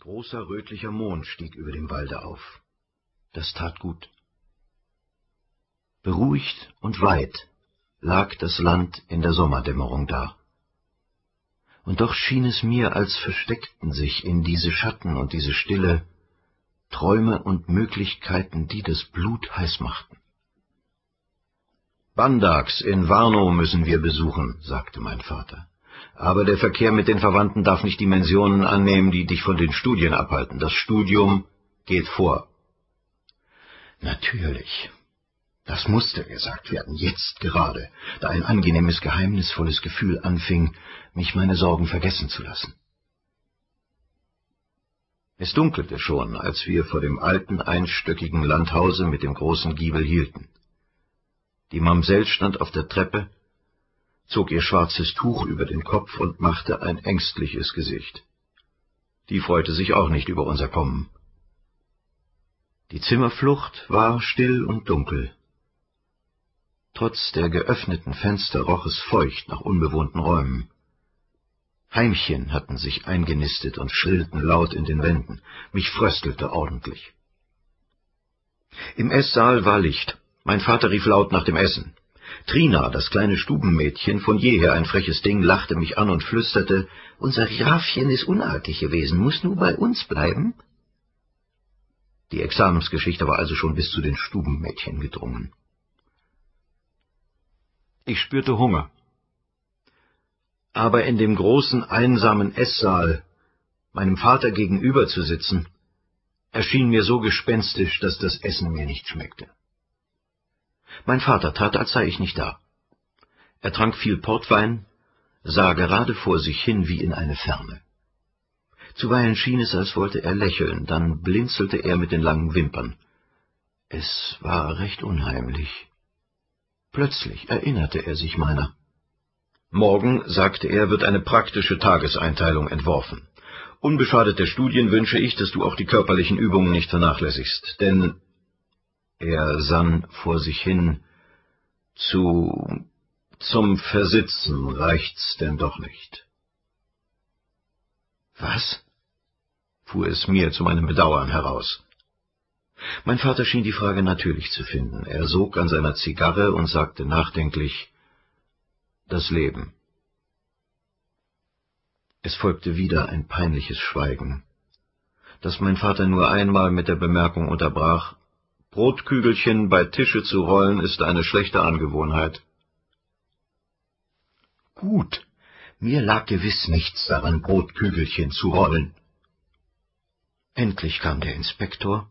großer rötlicher Mond stieg über dem Walde auf. Das tat gut. Beruhigt und weit lag das Land in der Sommerdämmerung da. Und doch schien es mir, als versteckten sich in diese Schatten und diese Stille Träume und Möglichkeiten, die das Blut heiß machten. Bandags in Warnow müssen wir besuchen, sagte mein Vater. Aber der Verkehr mit den Verwandten darf nicht Dimensionen annehmen, die dich von den Studien abhalten. Das Studium geht vor. Natürlich. Das musste gesagt werden, jetzt gerade, da ein angenehmes, geheimnisvolles Gefühl anfing, mich meine Sorgen vergessen zu lassen. Es dunkelte schon, als wir vor dem alten, einstöckigen Landhause mit dem großen Giebel hielten. Die Mamsell stand auf der Treppe, zog ihr schwarzes Tuch über den Kopf und machte ein ängstliches Gesicht. Die freute sich auch nicht über unser Kommen. Die Zimmerflucht war still und dunkel. Trotz der geöffneten Fenster roch es feucht nach unbewohnten Räumen. Heimchen hatten sich eingenistet und schrillten laut in den Wänden. Mich fröstelte ordentlich. Im Esssaal war Licht. Mein Vater rief laut nach dem Essen. Trina, das kleine Stubenmädchen, von jeher ein freches Ding, lachte mich an und flüsterte, »Unser Grafchen ist unartig gewesen, muss nur bei uns bleiben?« Die Examensgeschichte war also schon bis zu den Stubenmädchen gedrungen. Ich spürte Hunger. Aber in dem großen, einsamen Esssaal, meinem Vater gegenüber zu sitzen, erschien mir so gespenstisch, dass das Essen mir nicht schmeckte. Mein Vater tat, als sei ich nicht da. Er trank viel Portwein, sah gerade vor sich hin wie in eine Ferne. Zuweilen schien es, als wollte er lächeln, dann blinzelte er mit den langen Wimpern. Es war recht unheimlich. Plötzlich erinnerte er sich meiner. Morgen, sagte er, wird eine praktische Tageseinteilung entworfen. Unbeschadet der Studien wünsche ich, dass du auch die körperlichen Übungen nicht vernachlässigst, denn er sann vor sich hin, zu zum Versitzen reicht's denn doch nicht. Was? fuhr es mir zu meinem Bedauern heraus. Mein Vater schien die Frage natürlich zu finden. Er sog an seiner Zigarre und sagte nachdenklich Das Leben. Es folgte wieder ein peinliches Schweigen, das mein Vater nur einmal mit der Bemerkung unterbrach Brotkügelchen bei Tische zu rollen ist eine schlechte Angewohnheit. Gut, mir lag gewiss nichts daran, Brotkügelchen zu rollen. Endlich kam der Inspektor,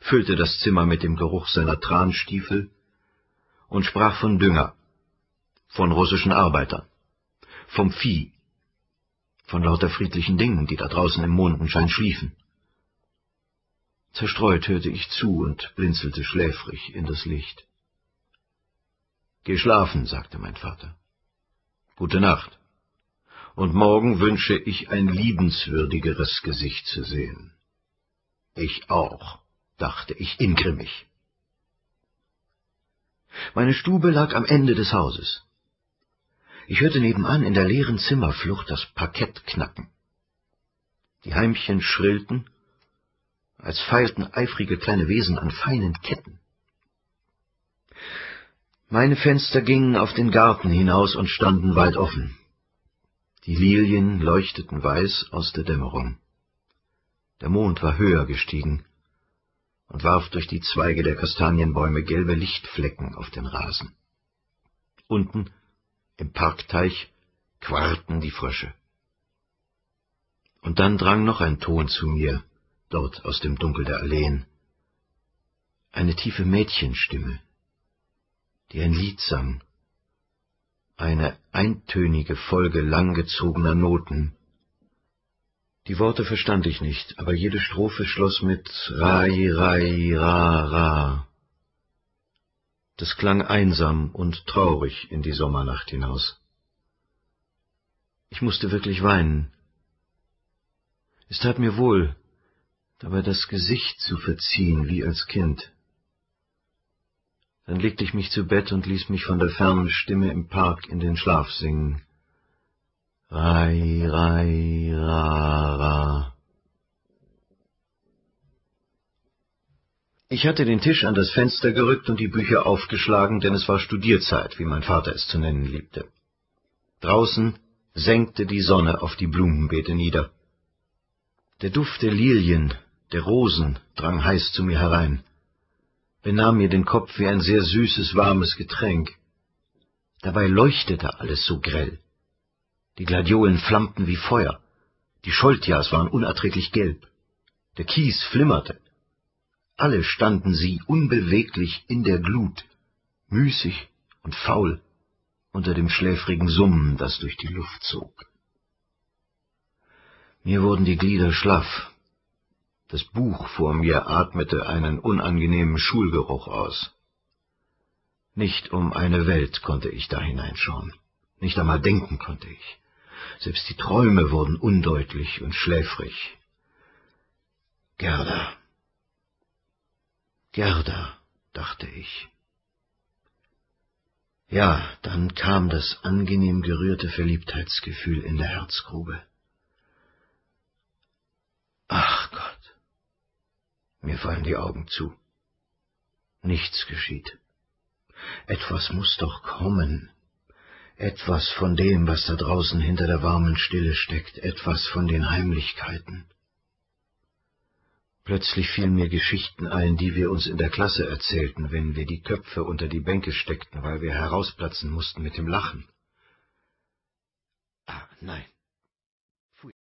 füllte das Zimmer mit dem Geruch seiner Transtiefel und sprach von Dünger, von russischen Arbeitern, vom Vieh, von lauter friedlichen Dingen, die da draußen im Mondenschein schliefen. Zerstreut hörte ich zu und blinzelte schläfrig in das Licht. Geh schlafen, sagte mein Vater. Gute Nacht. Und morgen wünsche ich ein liebenswürdigeres Gesicht zu sehen. Ich auch, dachte ich ingrimmig. Meine Stube lag am Ende des Hauses. Ich hörte nebenan in der leeren Zimmerflucht das Parkett knacken. Die Heimchen schrillten als feilten eifrige kleine Wesen an feinen Ketten. Meine Fenster gingen auf den Garten hinaus und standen weit offen. Die Lilien leuchteten weiß aus der Dämmerung. Der Mond war höher gestiegen und warf durch die Zweige der Kastanienbäume gelbe Lichtflecken auf den Rasen. Unten, im Parkteich, quarrten die Frösche. Und dann drang noch ein Ton zu mir, dort aus dem Dunkel der Alleen. Eine tiefe Mädchenstimme, die ein Lied sang, eine eintönige Folge langgezogener Noten. Die Worte verstand ich nicht, aber jede Strophe schloss mit Rai, Rai, Ra, Ra. Das klang einsam und traurig in die Sommernacht hinaus. Ich musste wirklich weinen. Es tat mir wohl, dabei das Gesicht zu verziehen wie als Kind. Dann legte ich mich zu Bett und ließ mich von der fernen Stimme im Park in den Schlaf singen. Rai, rai, ra, ra. Ich hatte den Tisch an das Fenster gerückt und die Bücher aufgeschlagen, denn es war Studierzeit, wie mein Vater es zu nennen liebte. Draußen senkte die Sonne auf die Blumenbeete nieder. Der Duft der Lilien der Rosen drang heiß zu mir herein, benahm mir den Kopf wie ein sehr süßes, warmes Getränk. Dabei leuchtete alles so grell. Die Gladiolen flammten wie Feuer, die Scholtjas waren unerträglich gelb, der Kies flimmerte. Alle standen sie unbeweglich in der Glut, müßig und faul unter dem schläfrigen Summen, das durch die Luft zog. Mir wurden die Glieder schlaff. Das Buch vor mir atmete einen unangenehmen Schulgeruch aus. Nicht um eine Welt konnte ich da hineinschauen. Nicht einmal denken konnte ich. Selbst die Träume wurden undeutlich und schläfrig. Gerda. Gerda, dachte ich. Ja, dann kam das angenehm gerührte Verliebtheitsgefühl in der Herzgrube. Ach Gott, mir fallen die Augen zu. Nichts geschieht. Etwas muss doch kommen. Etwas von dem, was da draußen hinter der warmen Stille steckt, etwas von den Heimlichkeiten. Plötzlich fielen mir Geschichten ein, die wir uns in der Klasse erzählten, wenn wir die Köpfe unter die Bänke steckten, weil wir herausplatzen mussten mit dem Lachen. Ah, nein,